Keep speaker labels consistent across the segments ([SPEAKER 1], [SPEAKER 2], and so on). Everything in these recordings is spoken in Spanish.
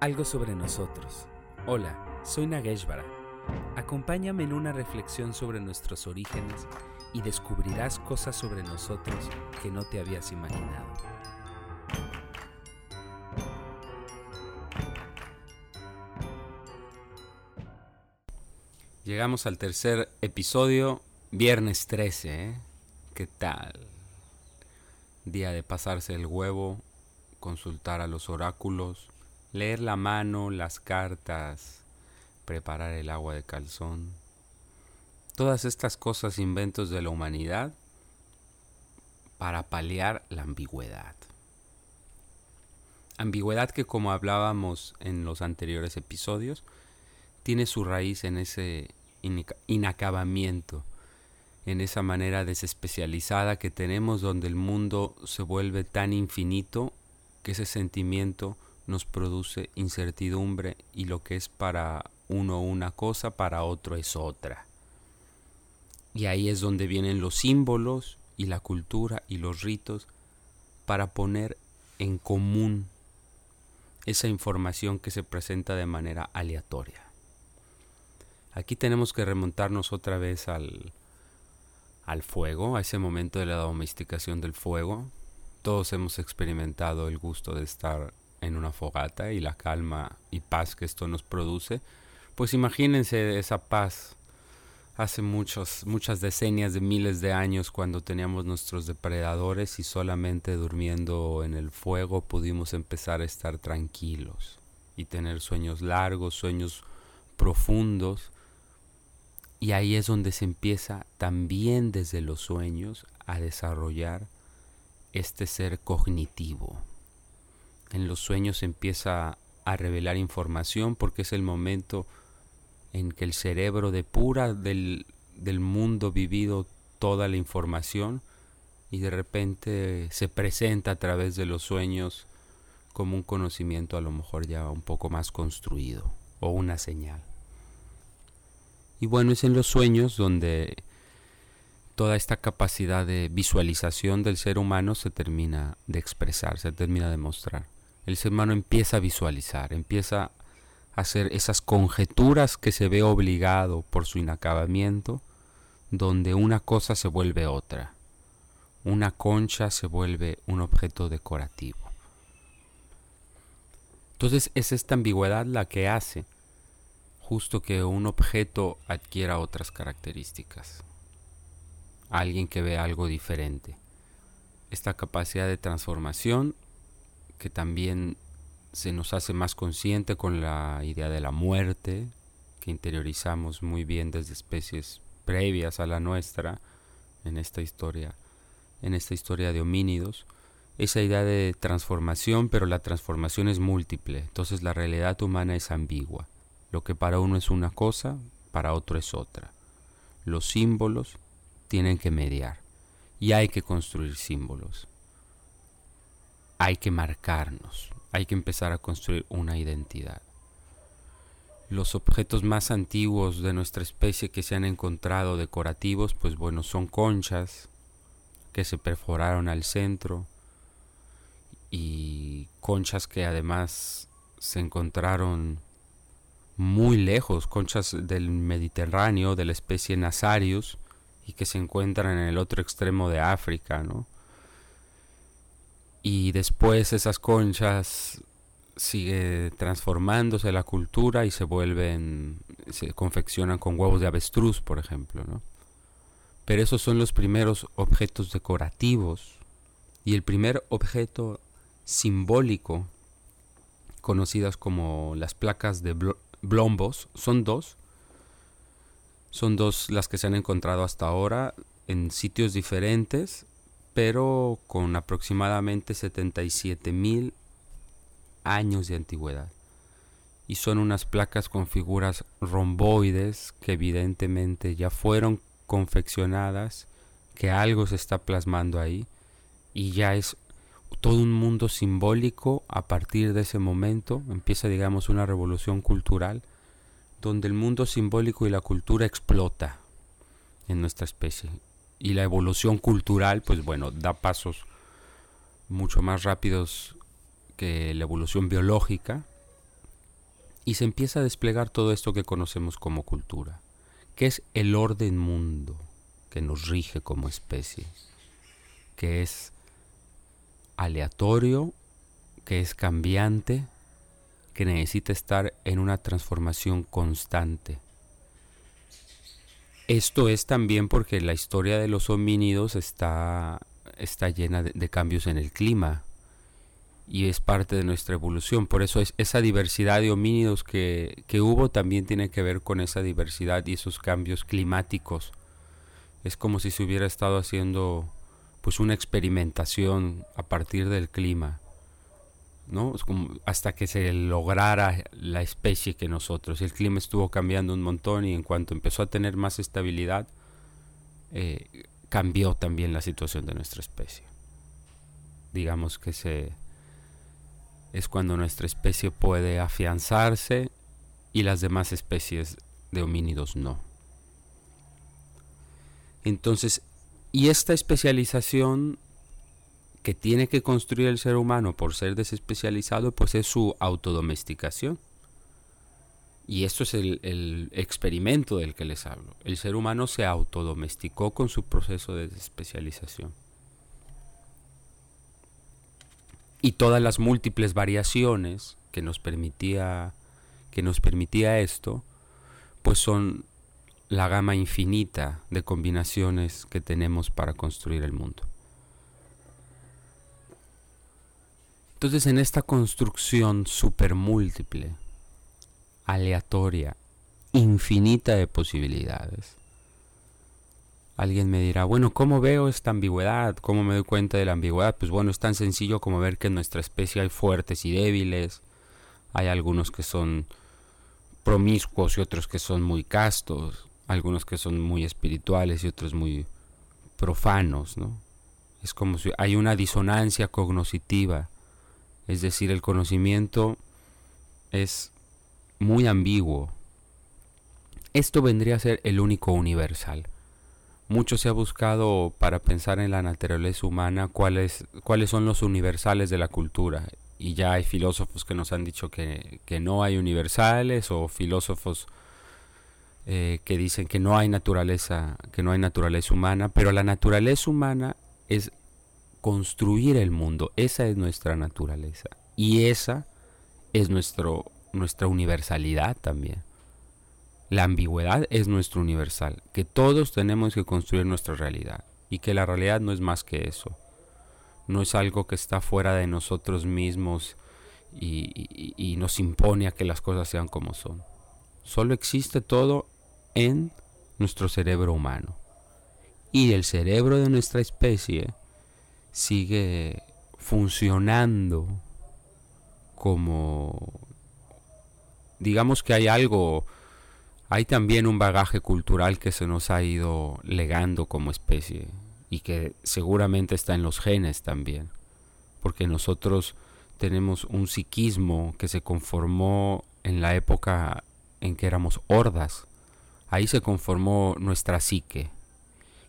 [SPEAKER 1] Algo sobre nosotros. Hola, soy Nageshvara. Acompáñame en una reflexión sobre nuestros orígenes y descubrirás cosas sobre nosotros que no te habías imaginado. Llegamos al tercer episodio, viernes 13, ¿eh? ¿Qué tal? Día de pasarse el huevo, consultar a los oráculos, leer la mano, las cartas, preparar el agua de calzón. Todas estas cosas inventos de la humanidad para paliar la ambigüedad. Ambigüedad que como hablábamos en los anteriores episodios, tiene su raíz en ese inacabamiento, en esa manera desespecializada que tenemos donde el mundo se vuelve tan infinito que ese sentimiento nos produce incertidumbre y lo que es para uno una cosa, para otro es otra. Y ahí es donde vienen los símbolos y la cultura y los ritos para poner en común esa información que se presenta de manera aleatoria. Aquí tenemos que remontarnos otra vez al, al fuego, a ese momento de la domesticación del fuego. Todos hemos experimentado el gusto de estar en una fogata y la calma y paz que esto nos produce, pues imagínense esa paz hace muchos, muchas decenias de miles de años cuando teníamos nuestros depredadores y solamente durmiendo en el fuego pudimos empezar a estar tranquilos y tener sueños largos, sueños profundos. Y ahí es donde se empieza también desde los sueños a desarrollar este ser cognitivo en los sueños empieza a revelar información porque es el momento en que el cerebro depura del, del mundo vivido toda la información y de repente se presenta a través de los sueños como un conocimiento a lo mejor ya un poco más construido o una señal. Y bueno, es en los sueños donde toda esta capacidad de visualización del ser humano se termina de expresar, se termina de mostrar el ser humano empieza a visualizar, empieza a hacer esas conjeturas que se ve obligado por su inacabamiento, donde una cosa se vuelve otra, una concha se vuelve un objeto decorativo. Entonces es esta ambigüedad la que hace justo que un objeto adquiera otras características. Alguien que ve algo diferente. Esta capacidad de transformación que también se nos hace más consciente con la idea de la muerte, que interiorizamos muy bien desde especies previas a la nuestra en esta historia, en esta historia de homínidos, esa idea de transformación, pero la transformación es múltiple, entonces la realidad humana es ambigua. Lo que para uno es una cosa, para otro es otra. Los símbolos tienen que mediar y hay que construir símbolos hay que marcarnos, hay que empezar a construir una identidad. Los objetos más antiguos de nuestra especie que se han encontrado decorativos, pues bueno, son conchas que se perforaron al centro y conchas que además se encontraron muy lejos, conchas del Mediterráneo, de la especie Nasarius, y que se encuentran en el otro extremo de África, ¿no? Y después esas conchas sigue transformándose la cultura y se vuelven, se confeccionan con huevos de avestruz, por ejemplo, ¿no? Pero esos son los primeros objetos decorativos y el primer objeto simbólico, conocidas como las placas de Blombos, son dos. Son dos las que se han encontrado hasta ahora en sitios diferentes pero con aproximadamente 77 mil años de antigüedad. Y son unas placas con figuras romboides que evidentemente ya fueron confeccionadas, que algo se está plasmando ahí y ya es todo un mundo simbólico a partir de ese momento empieza digamos una revolución cultural donde el mundo simbólico y la cultura explota en nuestra especie y la evolución cultural, pues bueno, da pasos mucho más rápidos que la evolución biológica, y se empieza a desplegar todo esto que conocemos como cultura, que es el orden mundo que nos rige como especie, que es aleatorio, que es cambiante, que necesita estar en una transformación constante. Esto es también porque la historia de los homínidos está, está llena de, cambios en el clima, y es parte de nuestra evolución. Por eso es, esa diversidad de homínidos que, que, hubo también tiene que ver con esa diversidad y esos cambios climáticos. Es como si se hubiera estado haciendo pues una experimentación a partir del clima, hasta que se lograra la especie que nosotros. El clima estuvo cambiando un montón y en cuanto empezó a tener más estabilidad, eh, cambió también la situación de nuestra especie. Digamos que se es cuando nuestra especie puede afianzarse y las demás especies de homínidos no. Entonces, y esta especialización que tiene que construir el ser humano por ser desespecializado, pues es su autodomesticación. Y esto es el, experimento del que les hablo. El ser humano se autodomesticó con su proceso de desespecialización. y todas las múltiples variaciones que nos permitía que nos permitía esto pues son la gama infinita de combinaciones que tenemos para construir el mundo. Entonces en esta construcción múltiple, aleatoria, infinita de posibilidades, Alguien me dirá, bueno, ¿cómo veo esta ambigüedad? ¿Cómo me doy cuenta de la ambigüedad? Pues bueno, es tan sencillo como ver que en nuestra especie hay fuertes y débiles, hay algunos que son promiscuos y otros que son muy castos, algunos que son muy espirituales y otros muy profanos, ¿no? Es como si hay una disonancia cognoscitiva, es decir, el conocimiento es muy ambiguo. Esto vendría a ser el único universal mucho se ha buscado para pensar en la naturaleza humana cuáles, cuáles son los universales de la cultura. Y ya hay filósofos que nos han dicho que, no hay universales o filósofos eh, que dicen que no hay naturaleza, que no hay naturaleza humana, pero la naturaleza humana es construir el mundo, esa es nuestra naturaleza y esa es nuestro, nuestra universalidad también. La ambigüedad es nuestro universal, que todos tenemos que construir nuestra realidad y que la realidad no es más que eso. No es algo que está fuera de nosotros mismos y, nos impone a que las cosas sean como son. Solo existe todo en nuestro cerebro humano. Y el cerebro de nuestra especie sigue funcionando como digamos que hay algo hay también un bagaje cultural que se nos ha ido legando como especie y que seguramente está en los genes también, porque nosotros tenemos un psiquismo que se conformó en la época en que éramos hordas. Ahí se conformó nuestra psique.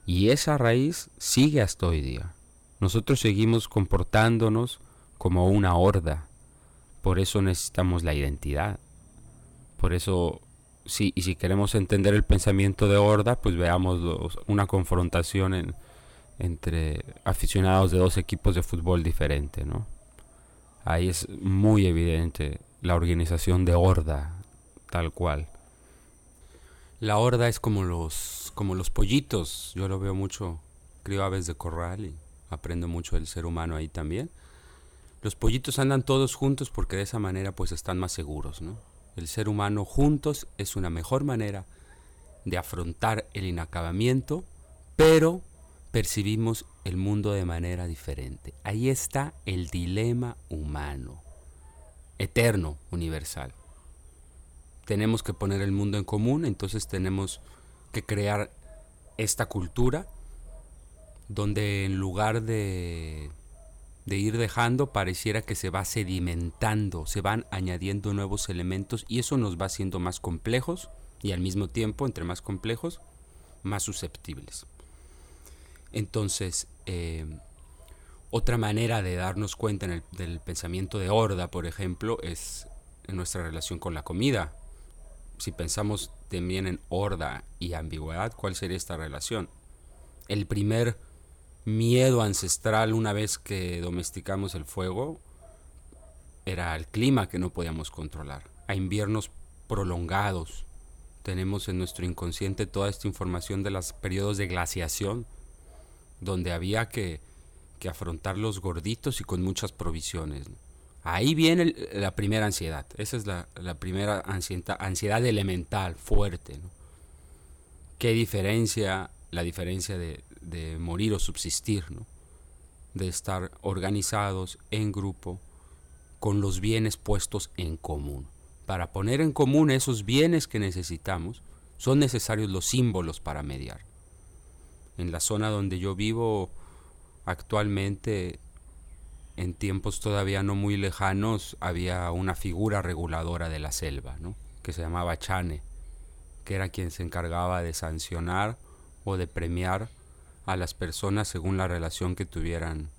[SPEAKER 1] Y esa raíz sigue hasta hoy día. Nosotros seguimos comportándonos como una horda. Por eso necesitamos la identidad. Por eso y si queremos entender el pensamiento de Horda, pues veamos una confrontación entre aficionados de dos equipos de fútbol diferentes, ¿no? Ahí es muy evidente la organización de Horda, tal cual. La Horda es como los, como los pollitos, yo lo veo mucho, crío aves de corral y aprendo mucho del ser humano ahí también. Los pollitos andan todos juntos porque de esa manera pues están más seguros, el ser humano juntos es una mejor manera de afrontar el inacabamiento, pero percibimos el mundo de manera diferente. Ahí está el dilema humano, eterno, universal. Tenemos que poner el mundo en común, entonces tenemos que crear esta cultura donde en lugar de de ir dejando, pareciera que se va sedimentando, se van añadiendo nuevos elementos y eso nos va haciendo más complejos y al mismo tiempo, entre más complejos, más susceptibles. Entonces, eh, otra manera de darnos cuenta en el, del pensamiento de Horda, por ejemplo, es en nuestra relación con la comida. Si pensamos también en horda y ambigüedad, ¿cuál sería esta relación? El primer miedo ancestral una vez que domesticamos el fuego era el clima que no podíamos controlar, a inviernos prolongados. Tenemos en nuestro inconsciente toda esta información de los periodos de glaciación, donde había que, afrontar los gorditos y con muchas provisiones. Ahí viene la primera ansiedad, esa es la, primera ansiedad, ansiedad, elemental, fuerte. ¿Qué diferencia la diferencia de, de morir o subsistir? ¿no? De estar organizados en grupo, con los bienes puestos en común. Para poner en común esos bienes que necesitamos, son necesarios los símbolos para mediar. En la zona donde yo vivo actualmente, en tiempos todavía no muy lejanos, había una figura reguladora de la selva, ¿no? que se llamaba Chane, que era quien se encargaba de sancionar o de premiar a las personas según la relación que tuvieran,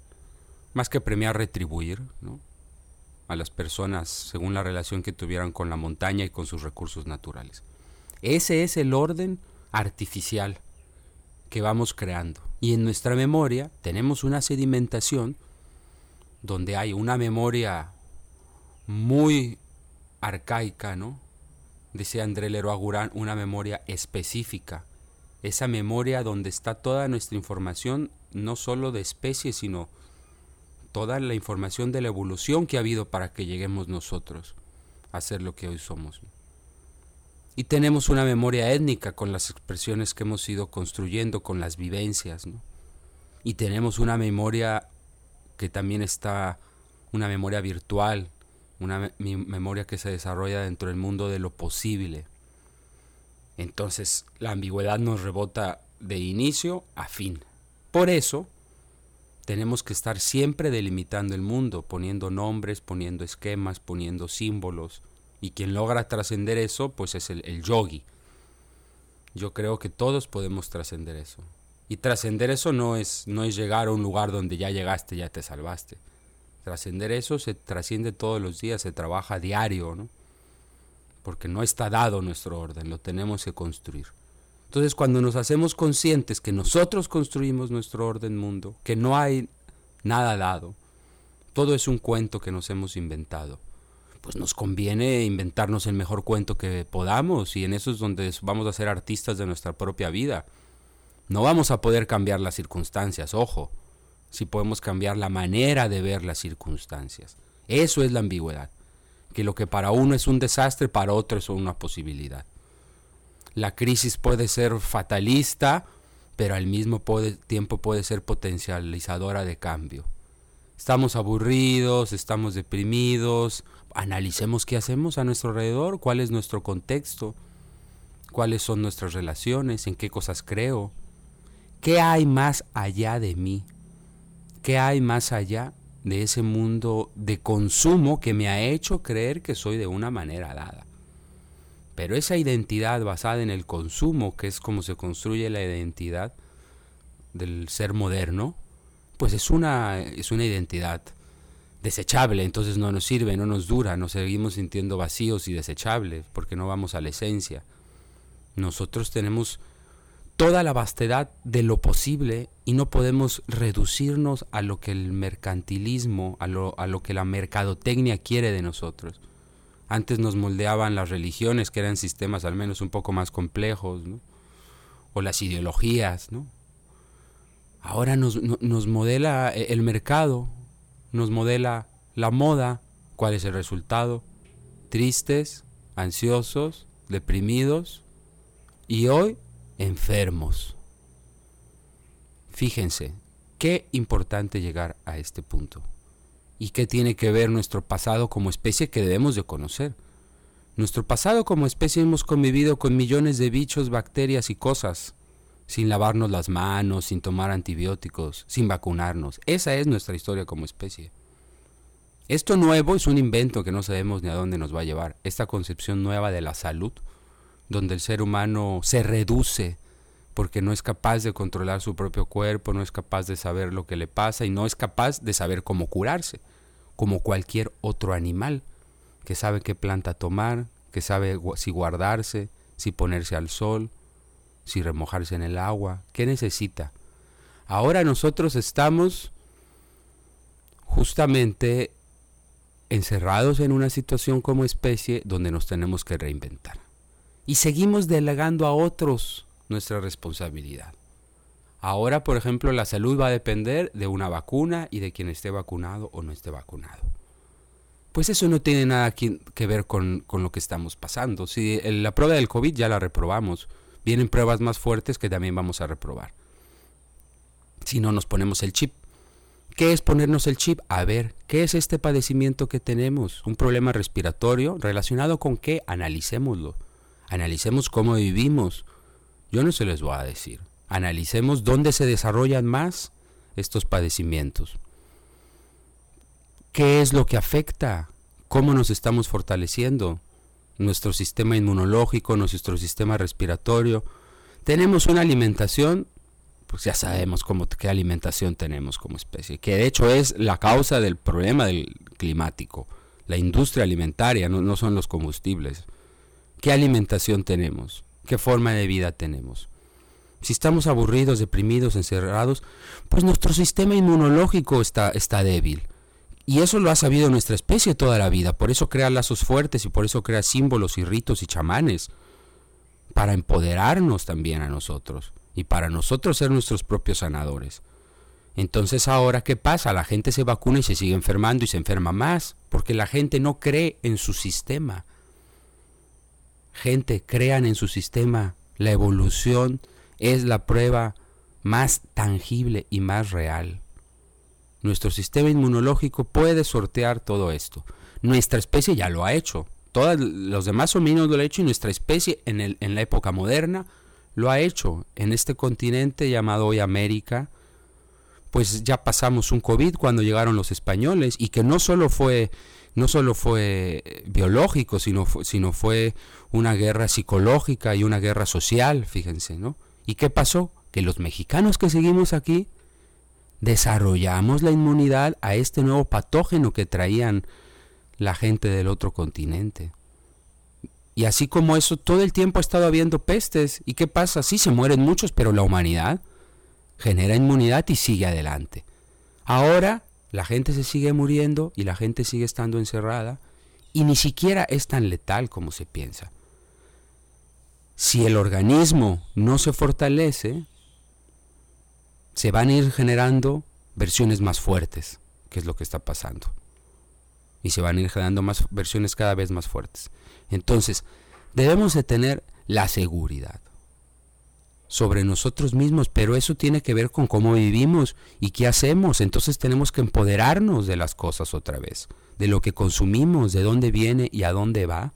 [SPEAKER 1] más que premiar, retribuir, ¿no? a las personas según la relación que tuvieran con la montaña y con sus recursos naturales. Ese es el orden artificial que vamos creando. Y en nuestra memoria tenemos una sedimentación donde hay una memoria muy arcaica, ¿no? Decía André Leroy Agurán, una memoria específica. Esa memoria donde está toda nuestra información, no solo de especies, sino toda la información de la evolución que ha habido para que lleguemos nosotros a ser lo que hoy somos. Y tenemos una memoria étnica con las expresiones que hemos ido construyendo, con las vivencias. Y tenemos una memoria que también está, una memoria virtual, una memoria que se desarrolla dentro del mundo de lo posible. Entonces la ambigüedad nos rebota de inicio a fin. Por eso, tenemos que estar siempre delimitando el mundo, poniendo nombres, poniendo esquemas, poniendo símbolos. Y quien logra trascender eso, pues es el, yogi. Yo creo que todos podemos trascender eso. Y trascender eso no es, no es llegar a un lugar donde ya llegaste, ya te salvaste. Trascender eso se trasciende todos los días, se trabaja diario, ¿no? Porque no está dado nuestro orden, lo tenemos que construir. Entonces cuando nos hacemos conscientes que nosotros construimos nuestro orden mundo, que no hay nada dado, todo es un cuento que nos hemos inventado, pues nos conviene inventarnos el mejor cuento que podamos y en eso es donde vamos a ser artistas de nuestra propia vida. No vamos a poder cambiar las circunstancias, ojo, si podemos cambiar la manera de ver las circunstancias. Eso es la ambigüedad, que lo que para uno es un desastre, para otro es una posibilidad. La crisis puede ser fatalista, pero al mismo tiempo puede ser potencializadora de cambio. Estamos aburridos, estamos deprimidos, analicemos qué hacemos a nuestro alrededor, cuál es nuestro contexto, cuáles son nuestras relaciones, en qué cosas creo, qué hay más allá de mí, qué hay más allá de ese mundo de consumo que me ha hecho creer que soy de una manera dada. Pero esa identidad basada en el consumo, que es como se construye la identidad del ser moderno, pues es una, es una identidad desechable, entonces no nos sirve, no nos dura, nos seguimos sintiendo vacíos y desechables, porque no vamos a la esencia. Nosotros tenemos toda la vastedad de lo posible y no podemos reducirnos a lo que el mercantilismo, a lo, a lo que la mercadotecnia quiere de nosotros. Antes nos moldeaban las religiones, que eran sistemas al menos un poco más complejos, o las ideologías. ¿no? Ahora nos, nos modela el mercado, nos modela la moda. ¿Cuál es el resultado? Tristes, ansiosos, deprimidos y hoy enfermos. Fíjense, qué importante llegar a este punto y qué tiene que ver nuestro pasado como especie que debemos de conocer. Nuestro pasado como especie hemos convivido con millones de bichos, bacterias y cosas, sin lavarnos las manos, sin tomar antibióticos, sin vacunarnos. Esa es nuestra historia como especie. Esto nuevo es un invento que no sabemos ni a dónde nos va a llevar. Esta concepción nueva de la salud, donde el ser humano se reduce porque no es capaz de controlar su propio cuerpo, no es capaz de saber lo que le pasa y no es capaz de saber cómo curarse como cualquier otro animal. que sabe qué planta tomar, que sabe si guardarse, si ponerse al sol, si remojarse en el agua, qué necesita. Ahora nosotros estamos justamente encerrados en una situación como especie donde nos tenemos que reinventar. Y seguimos delegando a otros nuestra responsabilidad. Ahora, por ejemplo, la salud va a depender de una vacuna y de quien esté vacunado o no esté vacunado. Pues eso no tiene nada que, ver con, lo que estamos pasando. Si la prueba del COVID ya la reprobamos, vienen pruebas más fuertes que también vamos a reprobar. Si no nos ponemos el chip. ¿Qué es ponernos el chip? A ver, ¿qué es este padecimiento que tenemos? ¿Un problema respiratorio? ¿Relacionado con qué? Analicémoslo. Analicemos cómo vivimos. Yo no se les voy a decir. Analicemos dónde se desarrollan más estos padecimientos. ¿Qué es lo que afecta? ¿Cómo nos estamos fortaleciendo? Nuestro sistema inmunológico, nuestro sistema respiratorio. Tenemos una alimentación, pues ya sabemos cómo, qué alimentación tenemos como especie, que de hecho es la causa del problema del climático. La industria alimentaria, no, no son los combustibles. ¿Qué alimentación tenemos? ¿Qué forma de vida tenemos? Si estamos aburridos, deprimidos, encerrados, pues nuestro sistema inmunológico está, está débil. Y eso lo ha sabido nuestra especie toda la vida. Por eso crea lazos fuertes y por eso crea símbolos y ritos y chamanes. Para empoderarnos también a nosotros. Y para nosotros ser nuestros propios sanadores. Entonces ahora, ¿qué pasa? La gente se vacuna y se sigue enfermando y se enferma más. Porque la gente no cree en su sistema. Gente, crean en su sistema. La evolución es la prueba más tangible y más real. Nuestro sistema inmunológico puede sortear todo esto. Nuestra especie ya lo ha hecho. Todos los demás homínidos lo han hecho y nuestra especie en, el, en la época moderna lo ha hecho. En este continente llamado hoy América, pues ya pasamos un COVID cuando llegaron los españoles y que no solo fue, no solo fue biológico, sino, sino fue una guerra psicológica y una guerra social, fíjense, ¿no? ¿Y qué pasó? Que los mexicanos que seguimos aquí desarrollamos la inmunidad a este nuevo patógeno que traían la gente del otro continente. Y así como eso, todo el tiempo ha estado habiendo pestes. ¿Y qué pasa? Sí, se mueren muchos, pero la humanidad genera inmunidad y sigue adelante. Ahora la gente se sigue muriendo y la gente sigue estando encerrada y ni siquiera es tan letal como se piensa. Si el organismo no se fortalece, se van a ir generando versiones más fuertes, que es lo que está pasando. Y se van a ir generando más versiones cada vez más fuertes. Entonces, debemos de tener la seguridad sobre nosotros mismos, pero eso tiene que ver con cómo vivimos y qué hacemos. Entonces tenemos que empoderarnos de las cosas otra vez, de lo que consumimos, de dónde viene y a dónde va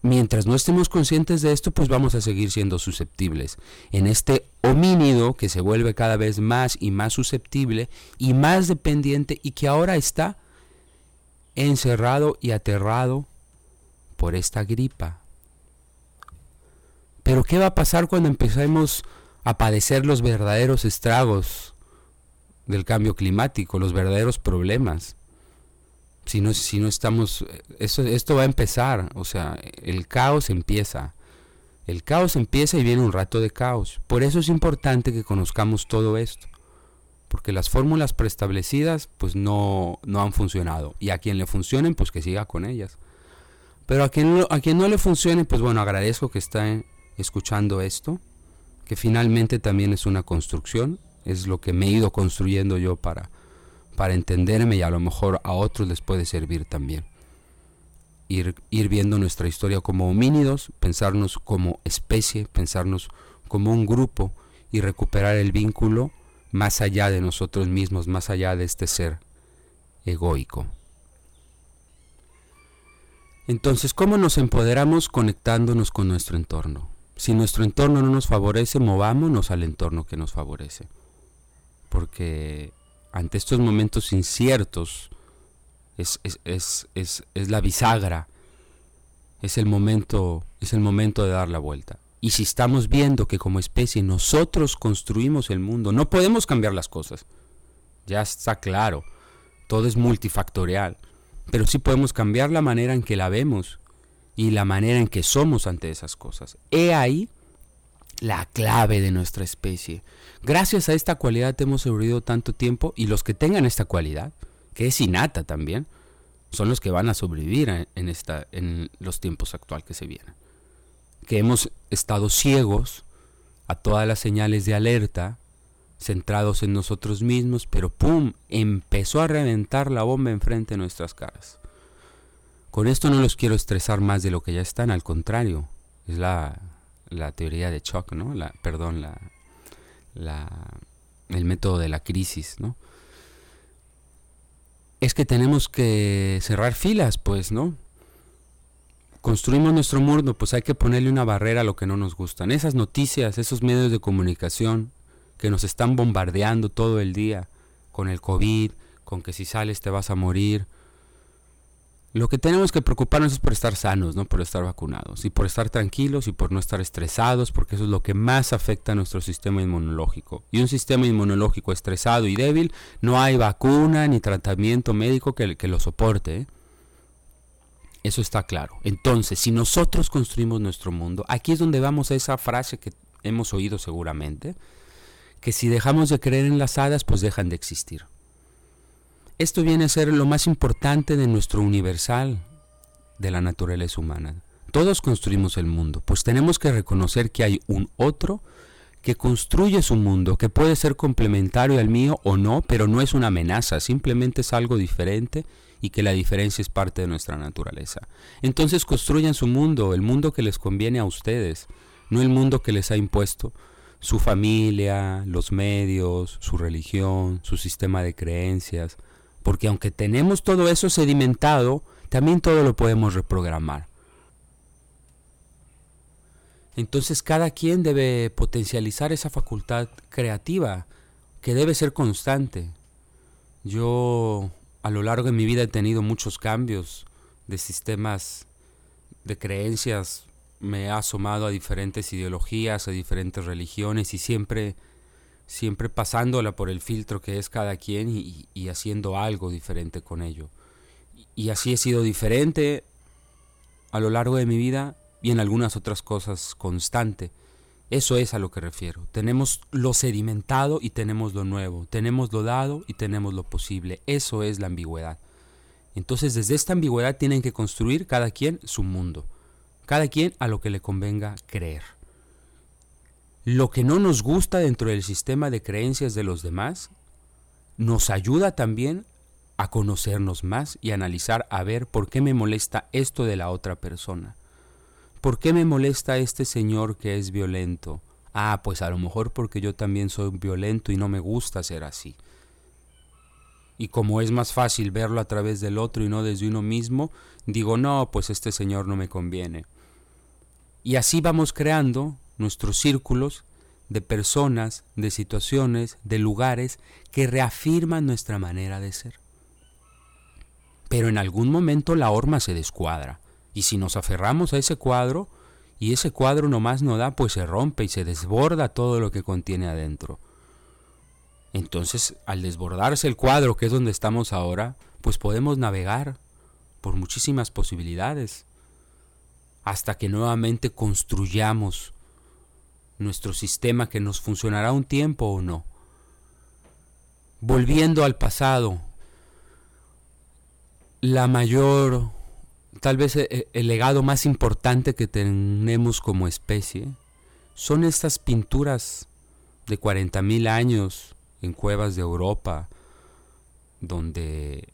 [SPEAKER 1] mientras no estemos conscientes de esto, pues vamos a seguir siendo susceptibles. En este homínido que se vuelve cada vez más y más susceptible y más dependiente y que ahora está encerrado y aterrado por esta gripa. Pero ¿qué va a pasar cuando empecemos a padecer los verdaderos estragos del cambio climático, los verdaderos problemas? si no, si no estamos, esto, esto va a empezar, o sea, el caos empieza. El caos empieza y viene un rato de caos. Por eso es importante que conozcamos todo esto. Porque las fórmulas preestablecidas pues no, no han funcionado. Y a quien le funcionen pues que siga con ellas. Pero a quien, a no le funcione pues bueno agradezco que está escuchando esto. Que finalmente también es una construcción. Es lo que me he ido construyendo yo para, para entenderme y a lo mejor a otros les puede servir también. Ir, ir viendo nuestra historia como homínidos, pensarnos como especie, pensarnos como un grupo y recuperar el vínculo más allá de nosotros mismos, más allá de este ser egoico. Entonces, ¿cómo nos empoderamos conectándonos con nuestro entorno? Si nuestro entorno no nos favorece, movámonos al entorno que nos favorece. Porque ante estos momentos inciertos, es, la bisagra, es el, momento, es el momento de dar la vuelta. Y si estamos viendo que como especie nosotros construimos el mundo, no podemos cambiar las cosas. Ya está claro, todo es multifactorial. pero sí podemos cambiar la manera en que la vemos y la manera en que somos ante esas cosas. He ahí la clave de nuestra especie. Gracias a esta cualidad hemos sobrevivido tanto tiempo y los que tengan esta cualidad, que es innata también, son los que van a sobrevivir en, esta, en los tiempos actuales que se vienen. Que hemos estado ciegos a todas las señales de alerta, centrados en nosotros mismos, pero ¡pum! empezó a reventar la bomba enfrente de nuestras caras. Con esto no los quiero estresar más de lo que ya están, al contrario, es la, la teoría de Chuck, ¿no? La, perdón, la, la, el método de la crisis, ¿no? Es que tenemos que cerrar filas, pues, ¿no? Construimos nuestro mundo, pues hay que ponerle una barrera a lo que no nos gustan. Esas noticias, esos medios de comunicación que nos están bombardeando todo el día con el COVID, con que si sales te vas a morir, lo que tenemos que preocuparnos es por estar sanos, no por estar vacunados, y por estar tranquilos y por no estar estresados, porque eso es lo que más afecta a nuestro sistema inmunológico. Y un sistema inmunológico estresado y débil, no hay vacuna ni tratamiento médico que, lo soporte. ¿eh? Eso está claro. Entonces, si nosotros construimos nuestro mundo, aquí es donde vamos a esa frase que hemos oído seguramente, que si dejamos de creer en las hadas, pues dejan de existir. Esto viene a ser lo más importante de nuestro universal de la naturaleza humana. Todos construimos el mundo, pues tenemos que reconocer que hay un otro que construye su mundo, que puede ser complementario al mío o no, pero no es una amenaza, simplemente es algo diferente y que la diferencia es parte de nuestra naturaleza. Entonces construyan su mundo, el mundo que les conviene a ustedes, no el mundo que les ha impuesto su familia, los medios, su religión, su sistema de creencias, porque aunque tenemos todo eso sedimentado, también todo lo podemos reprogramar. Entonces cada quien debe potencializar esa facultad creativa que debe ser constante. Yo a lo largo de mi vida he tenido muchos cambios de sistemas de creencias, me he asomado a diferentes ideologías, a diferentes religiones y siempre siempre pasándola por el filtro que es cada quien y, haciendo algo diferente con ello. Y así he sido diferente a lo largo de mi vida y en algunas otras cosas constante. Eso es a lo que refiero. Tenemos lo sedimentado y tenemos lo nuevo. Tenemos lo dado y tenemos lo posible. Eso es la ambigüedad. Entonces desde esta ambigüedad tienen que construir cada quien su mundo. Cada quien a lo que le convenga creer lo que no nos gusta dentro del sistema de creencias de los demás nos ayuda también a conocernos más y analizar a ver por qué me molesta esto de la otra persona. ¿Por qué me molesta este señor que es violento? Ah, pues a lo mejor porque yo también soy violento y no me gusta ser así. Y como es más fácil verlo a través del otro y no desde uno mismo, digo, no, pues este señor no me conviene. Y así vamos creando nuestros círculos de personas, de situaciones, de lugares que reafirman nuestra manera de ser. Pero en algún momento la horma se descuadra, y si nos aferramos a ese cuadro, y ese cuadro nomás no da, pues se rompe y se desborda todo lo que contiene adentro. Entonces, al desbordarse el cuadro, que es donde estamos ahora, pues podemos navegar por muchísimas posibilidades, hasta que nuevamente construyamos nuestro sistema que nos funcionará un tiempo o no. Volviendo al pasado, la mayor, tal vez eh, eh, el legado más importante que tenemos como especie, son estas pinturas de 40.000 años en cuevas de Europa, donde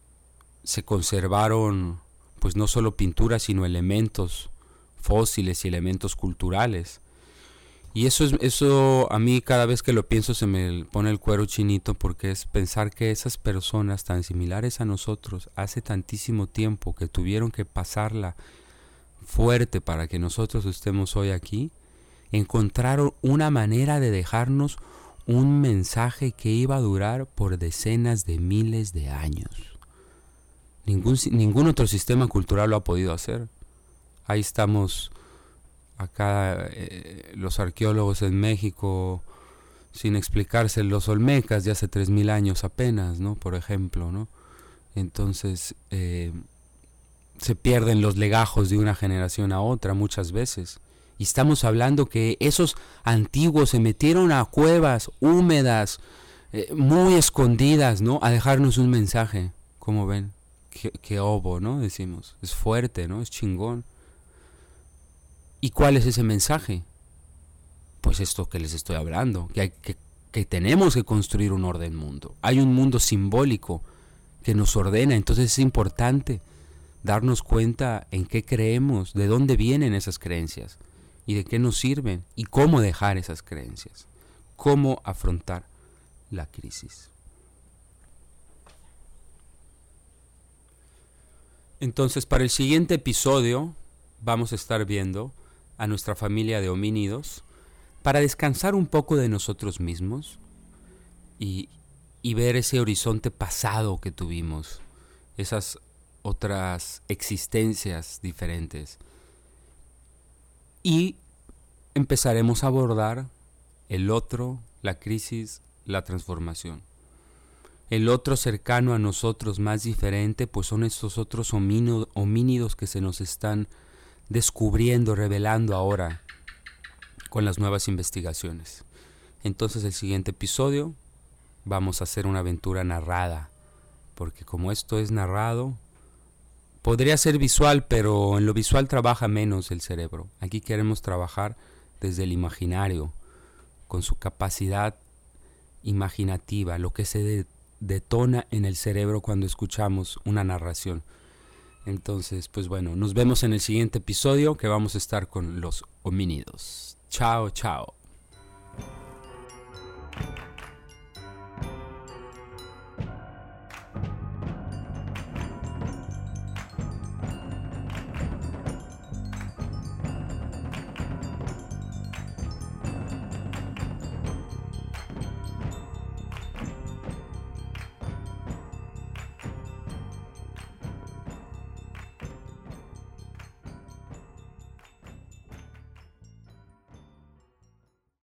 [SPEAKER 1] se conservaron pues no solo pinturas, sino elementos fósiles y elementos culturales y eso, es, eso a mí cada vez que lo pienso se me pone el cuero chinito porque es pensar que esas personas tan similares a nosotros hace tantísimo tiempo que tuvieron que pasarla fuerte para que nosotros estemos hoy aquí, encontraron una manera de dejarnos un mensaje que iba a durar por decenas de miles de años. Ningún, ningún otro sistema cultural lo ha podido hacer. Ahí estamos acá eh, los arqueólogos en México sin explicarse los olmecas de hace 3.000 años apenas, ¿no? Por ejemplo, ¿no? Entonces, eh, se pierden los legajos de una generación a otra muchas veces. Y estamos hablando que esos antiguos se metieron a cuevas húmedas, eh, muy escondidas, ¿no? A dejarnos un mensaje, como ven, que, obo, ¿no? Decimos, es fuerte, ¿no? Es chingón. ¿Y cuál es ese mensaje? Pues esto que les estoy hablando, que, tenemos que construir un orden mundo. Hay un mundo simbólico que nos ordena, entonces es importante darnos cuenta en qué creemos, de dónde vienen esas creencias y de qué nos sirven y cómo dejar esas creencias, cómo afrontar la crisis. Entonces, para el siguiente episodio vamos a estar viendo a nuestra familia de homínidos para descansar un poco de nosotros mismos y, y ver ese horizonte pasado que tuvimos, esas otras existencias diferentes. Y empezaremos a abordar el otro, la crisis, la transformación. El otro cercano a nosotros, más diferente, pues son estos otros homínidos que se nos están descubriendo, revelando ahora con las nuevas investigaciones. Entonces el siguiente episodio vamos a hacer una aventura narrada, porque como esto es narrado, Podría ser visual, pero en lo visual trabaja menos el cerebro. Aquí queremos trabajar desde el imaginario, con su capacidad imaginativa, lo que se detona en el cerebro cuando escuchamos una narración. Entonces, pues bueno, nos vemos en el siguiente episodio que vamos a estar con los homínidos. Chao, chao.